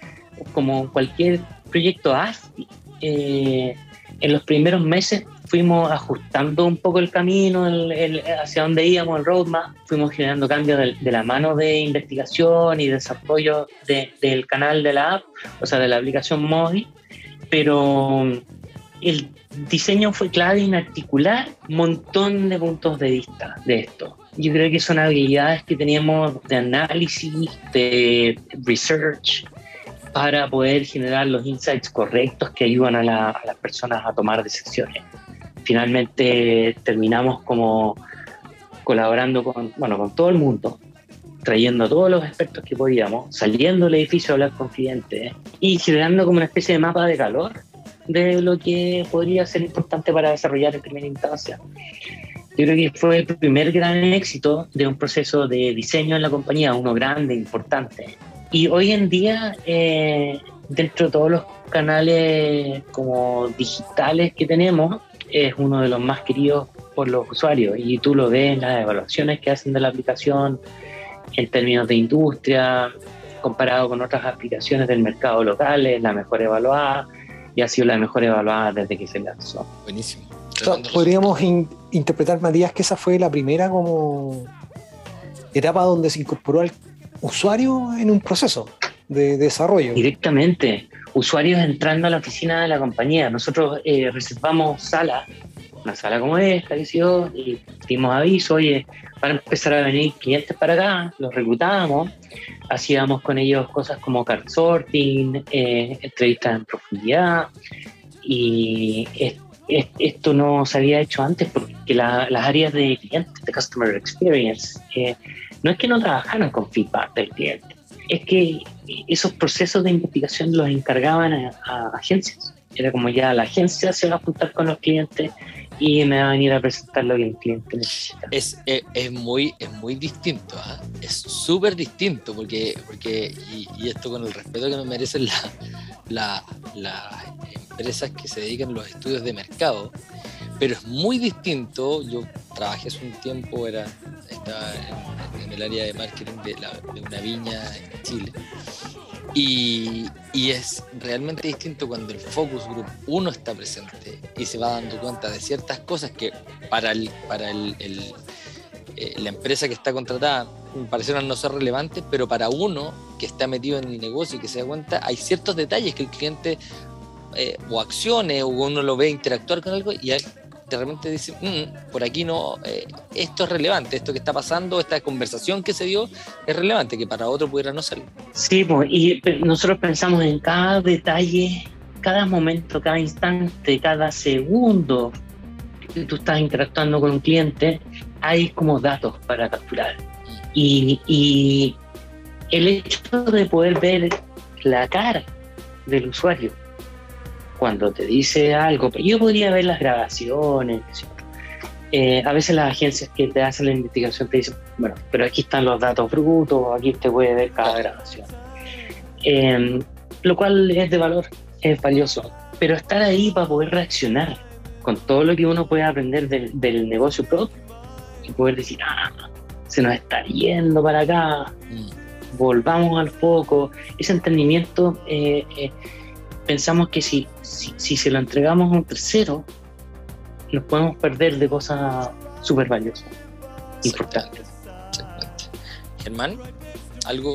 como cualquier proyecto ASTI, eh, en los primeros meses fuimos ajustando un poco el camino el, hacia donde íbamos, el roadmap, fuimos generando cambios de, la mano de investigación y desarrollo del canal de la app, o sea, de la aplicación móvil, pero el diseño fue clave en articular un montón de puntos de vista de esto. Yo creo que son habilidades que teníamos de análisis, de research, para poder generar los insights correctos que ayudan a, las personas a tomar decisiones. Finalmente terminamos como colaborando con, bueno, con todo el mundo, trayendo a todos los expertos que podíamos, saliendo del edificio a hablar con clientes y generando como una especie de mapa de calor de lo que podría ser importante para desarrollar en primera instancia. Yo creo que fue el primer gran éxito de un proceso de diseño en la compañía, uno grande, importante, y hoy en día, eh, dentro de todos los canales como digitales que tenemos, es uno de los más queridos por los usuarios. Y tú lo ves en las evaluaciones que hacen de la aplicación, en términos de industria, comparado con otras aplicaciones del mercado local, es la mejor evaluada y ha sido la mejor evaluada desde que se lanzó. Buenísimo. Podríamos interpretar, Matías, que esa fue la primera como etapa donde se incorporó al usuario en un proceso de, desarrollo. Directamente, usuarios entrando a la oficina de la compañía. Nosotros eh, reservamos sala, una sala como esta, y dimos aviso, oye, van a empezar a venir clientes para acá, los reclutamos, hacíamos con ellos cosas como card sorting, eh, entrevistas en profundidad, y esto no se había hecho antes porque las áreas de clientes, de customer experience, eh, no es que no trabajaran con feedback del cliente, es que esos procesos de investigación los encargaban a, agencias. Era como ya la agencia se va a juntar con los clientes y me va a venir a presentar lo que el cliente necesita. Es, es, muy, es muy distinto, ¿ah? es súper distinto, porque, porque y, esto con el respeto que me merecen las empresas que se dedican a los estudios de mercado, pero es muy distinto. Yo trabajé hace un tiempo, era, estaba en, el área de marketing de, una viña en Chile. Y, y, es realmente distinto cuando el focus group uno está presente y se va dando cuenta de ciertas cosas que para, el, para el, eh, la empresa que está contratada parecieron no ser relevantes, pero para uno que está metido en el negocio y que se da cuenta, hay ciertos detalles que el cliente eh, o acciones o uno lo ve interactuar con algo y de repente dice, mm, por aquí no, eh, esto es relevante, esto que está pasando, esta conversación que se dio es relevante, que para otro pudiera no ser. Sí, pues, y nosotros pensamos en cada detalle, cada momento, cada instante, cada segundo que tú estás interactuando con un cliente, hay como datos para capturar. Y el hecho de poder ver la cara del usuario, cuando te dice algo, yo podría ver las grabaciones, eh, a veces las agencias que te hacen la investigación te dicen, bueno, pero aquí están los datos brutos, aquí te puede ver cada grabación. Em, lo cual es de valor, es valioso, pero estar ahí para poder reaccionar con todo lo que uno puede aprender del, negocio propio y poder decir, ah, se nos está yendo para acá, mm. volvamos al foco, ese entendimiento eh, eh, pensamos que si, si, se lo entregamos a un tercero, nos podemos perder de cosas súper valiosas, importantes. Germán, algo...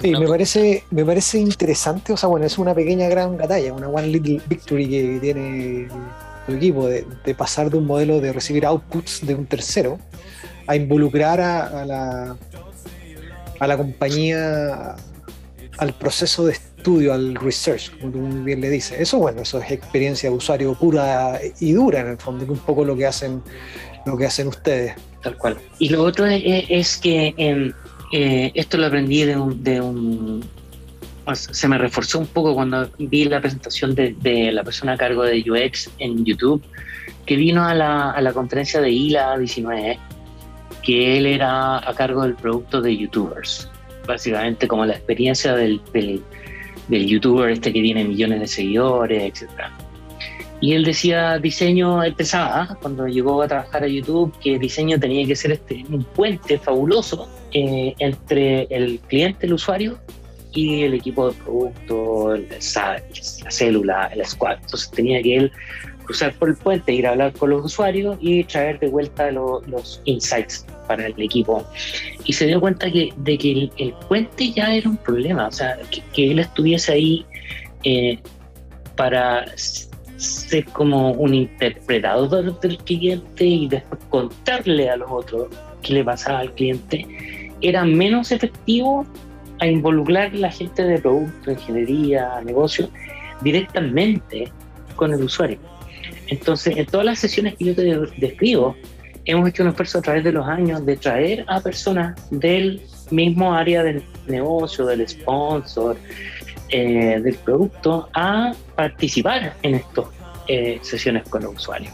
Sí, me parece, me parece interesante, o sea, bueno, es una pequeña gran batalla, una one little victory que tiene el equipo de, pasar de un modelo de recibir outputs de un tercero a involucrar a, la, a la compañía al proceso de estudio, al research, como tú muy bien le dices. Eso, bueno, eso es experiencia de usuario pura y dura, en el fondo, un poco lo que hacen, lo que hacen ustedes. Tal cual. Y lo otro es, que em, eh, esto lo aprendí de un, se me reforzó un poco cuando vi la presentación de, la persona a cargo de UX en YouTube, que vino a la, a la conferencia de ILA 19, que él era a cargo del producto de YouTubers, básicamente como la experiencia del, del, del youtuber este que tiene millones de seguidores, etc. Y él decía diseño, él pensaba, cuando llegó a trabajar a YouTube, que diseño tenía que ser este, un puente fabuloso eh, entre el cliente, el usuario, y el equipo de producto, la, célula, el squad. Entonces tenía que él cruzar por el puente, ir a hablar con los usuarios y traer de vuelta los insights para el equipo. Y se dio cuenta que, de que el, puente ya era un problema, o sea, que, él estuviese ahí eh, para ser como un interpretador del cliente y después contarle a los otros qué le pasaba al cliente, era menos efectivo a involucrar la gente de producto, ingeniería, negocio, directamente con el usuario. Entonces, en todas las sesiones que yo te describo, hemos hecho un esfuerzo a través de los años de traer a personas del mismo área del negocio, del sponsor, eh, del producto, a participar en estas eh, sesiones con los usuarios.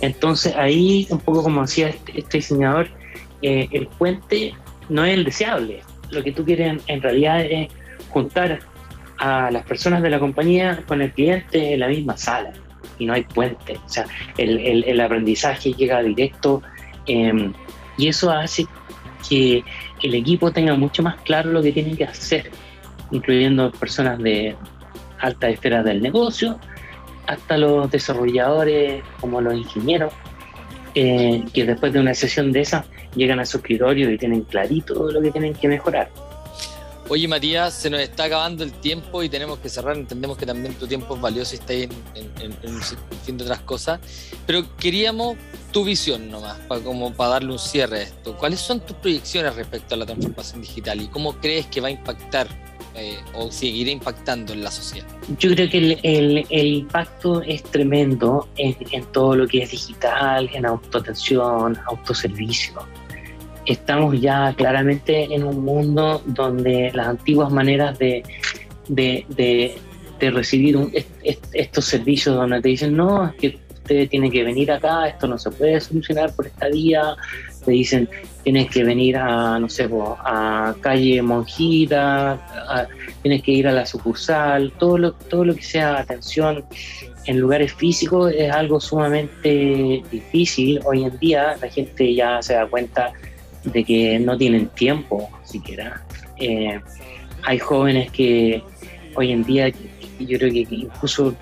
Entonces ahí, un poco como decía este, este diseñador, eh, el puente no es el deseable. Lo que tú quieres en realidad es juntar a las personas de la compañía con el cliente en la misma sala y no hay puente. O sea, el, el, aprendizaje llega directo em, y eso hace que el equipo tenga mucho más claro lo que tienen que hacer, incluyendo personas de alta esfera del negocio, hasta los desarrolladores como los ingenieros, eh, que después de una sesión de esas llegan a su escritorio y tienen clarito lo que tienen que mejorar. Oye, Matías, se nos está acabando el tiempo y tenemos que cerrar. Entendemos que también tu tiempo es valioso y está ahí en, un fin de otras cosas. Pero queríamos tu visión nomás, para, como para darle un cierre a esto. ¿Cuáles son tus proyecciones respecto a la transformación digital y cómo crees que va a impactar eh, o seguirá impactando en la sociedad? Yo creo que el, el, impacto es tremendo en, en, todo lo que es digital, en autoatención, autoservicio estamos ya claramente en un mundo donde las antiguas maneras de, de, recibir estos servicios donde te dicen, no, es que usted tiene que venir acá, esto no se puede solucionar por esta vía, te dicen, tienes que venir a, no sé, a calle Monjita, tienes que ir a la sucursal, todo lo, todo lo que sea atención en lugares físicos es algo sumamente difícil. Hoy en día la gente ya se da cuenta de que no tienen tiempo siquiera. Eh, hay jóvenes que hoy en día yo creo que incluso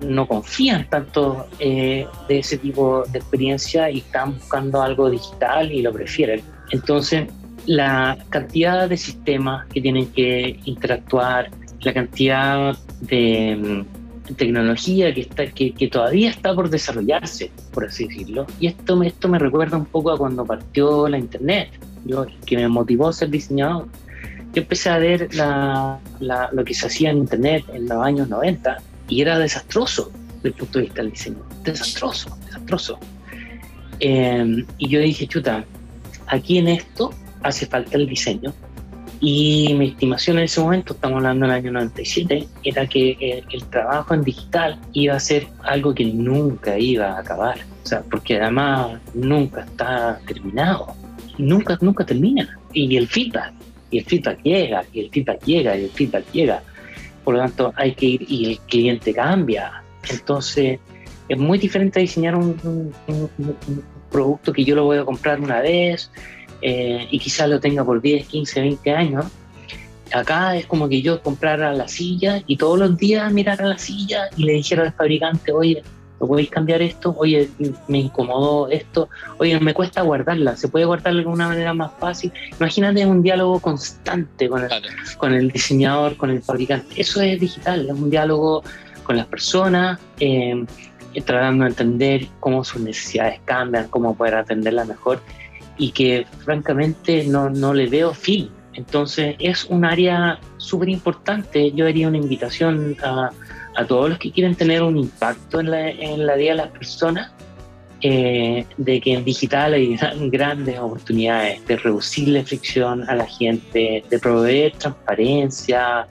no confían tanto eh, de ese tipo de experiencia y están buscando algo digital y lo prefieren. Entonces, la cantidad de sistemas que tienen que interactuar, la cantidad de tecnología que, está, que, todavía está por desarrollarse, por así decirlo. Y esto, esto me recuerda un poco a cuando partió la Internet, yo, que me motivó a ser diseñador. Yo empecé a ver la, lo que se hacía en Internet en los años 90 y era desastroso desde el punto de vista del diseño. Desastroso, desastroso. Eh, y yo dije, chuta, aquí en esto hace falta el diseño y mi estimación en ese momento, estamos hablando del año 97, era que el, trabajo en digital iba a ser algo que nunca iba a acabar. O sea, porque además nunca está terminado. Nunca, nunca termina. Y el feedback, y el feedback llega, y el feedback llega, y el feedback llega. Por lo tanto, hay que ir y el cliente cambia. Entonces, es muy diferente diseñar un producto que yo lo voy a comprar una vez eh, y quizás lo tenga por 10, 15, 20 años, acá es como que yo comprara la silla y todos los días mirara la silla y le dijera al fabricante, oye, ¿lo podéis cambiar esto? Oye, me incomodó esto. Oye, me cuesta guardarla. ¿Se puede guardar de una manera más fácil? Imagínate un diálogo constante con el, con el diseñador, con el fabricante. Eso es digital, es un diálogo con las personas, eh, tratando de entender cómo sus necesidades cambian, cómo poder atenderla mejor y que francamente no, no le veo fin. Entonces es un área súper importante. Yo haría una invitación a, a, todos los que quieren tener un impacto en la, en la vida de las personas, eh, de que en digital hay grandes oportunidades de reducirle fricción a la gente, de proveer transparencia,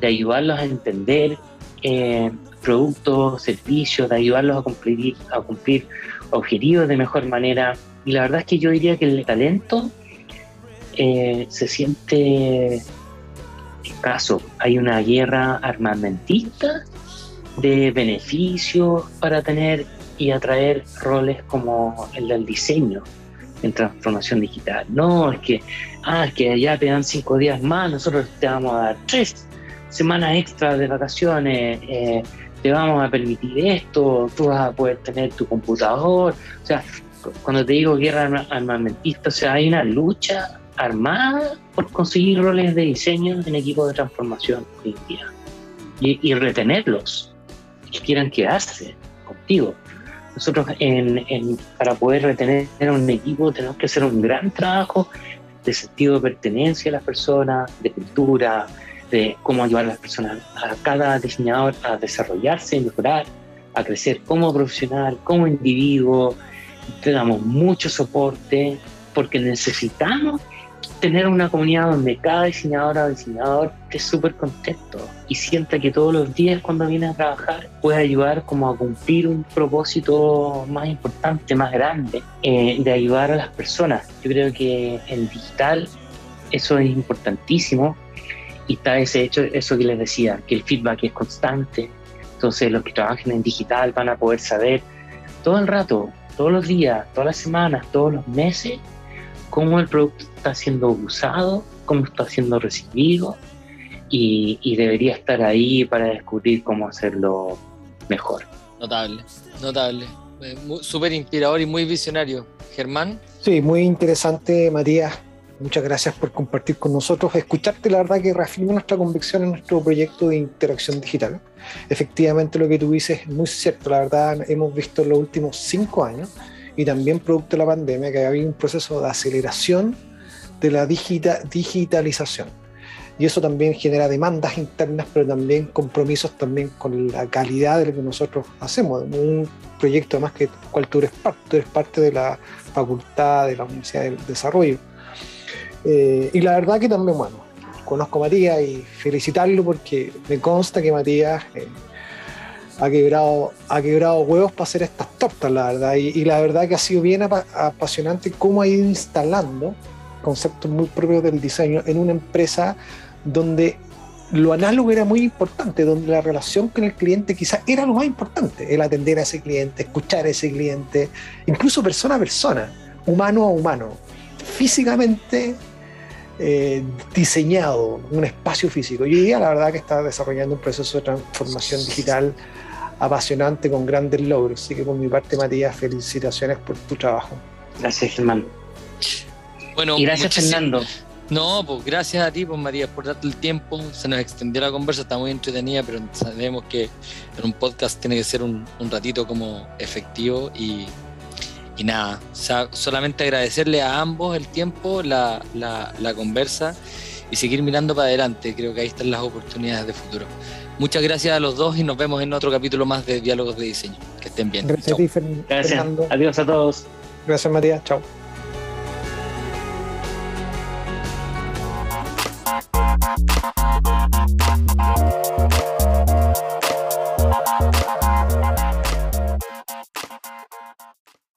de ayudarlos a entender eh, productos, servicios, de ayudarlos a cumplir, a cumplir objetivos de mejor manera y la verdad es que yo diría que el talento eh, se siente escaso. Hay una guerra armamentista de beneficios para tener y atraer roles como el del diseño. en transformación digital. No, es que, ah, es que ya te dan cinco días más, nosotros te vamos a dar tres semanas extra de vacaciones, eh, te vamos a permitir esto, tú vas a poder tener tu computador. O sea, cuando te digo guerra armamentista, o sea, hay una lucha armada por conseguir roles de diseño en equipos de transformación hoy en día y, y retenerlos, que quieran quedarse contigo. Nosotros en, para poder retener un equipo tenemos que hacer un gran trabajo de sentido de pertenencia a las personas, de cultura, de cómo ayudar a las personas, a cada diseñador a desarrollarse, mejorar, a crecer como profesional, como individuo. Te damos mucho soporte porque necesitamos tener una comunidad donde cada diseñadora o diseñador esté súper contento y sienta que todos los días cuando viene a trabajar puede ayudar como a cumplir un propósito más importante, más grande, eh, de ayudar a las personas. Yo creo que en digital eso es importantísimo y está ese hecho, eso que les decía, que el feedback es constante. Entonces los que trabajen en digital van a poder saber todo el rato, todos los días, todas las semanas, todos los meses, cómo el producto está siendo usado, cómo está siendo recibido y, debería estar ahí para descubrir cómo hacerlo mejor. Notable, notable. Eh, súper inspirador y muy visionario. Germán. Sí, muy interesante, Matías. Muchas gracias por compartir con nosotros. Escucharte, la verdad, que reafirma nuestra convicción en nuestro proyecto de interacción digital. Efectivamente, lo que tú dices es muy cierto. La verdad, hemos visto en los últimos cinco años y también producto de la pandemia que había un proceso de aceleración de la digitalización. Y eso también genera demandas internas, pero también compromisos también con la calidad de lo que nosotros hacemos. Un proyecto además que cual tú eres parte, tú eres parte de la facultad de la Universidad del Desarrollo eh, y la verdad que también, bueno, conozco a Matías y felicitarlo porque me consta que Matías eh, ha, quebrado, ha quebrado huevos para hacer estas tortas, la verdad. Y, la verdad que ha sido bien apasionante cómo ha ido instalando conceptos muy propios del diseño en una empresa donde lo análogo era muy importante, donde la relación con el cliente quizás era lo más importante, el atender a ese cliente, escuchar a ese cliente, incluso persona a persona, humano a humano, físicamente eh, diseñado un espacio físico. Y hoy día la verdad que está desarrollando un proceso de transformación digital apasionante con grandes logros. Así que por mi parte, Matías, felicitaciones por tu trabajo. Gracias, Germán. Bueno, y gracias, Fernando. No, pues gracias a ti, pues Matías, por darte el tiempo. Se nos extendió la conversa, está muy entretenida, pero sabemos que en un podcast tiene que ser un, un ratito como efectivo y y nada, solamente agradecerle a ambos el tiempo, la, la, conversa y seguir mirando para adelante. Creo que ahí están las oportunidades de futuro. Muchas gracias a los dos y nos vemos en otro capítulo más de Diálogos de Diseño. Que estén bien. Gracias, a gracias. Adiós a todos. Gracias, Matías. Chao.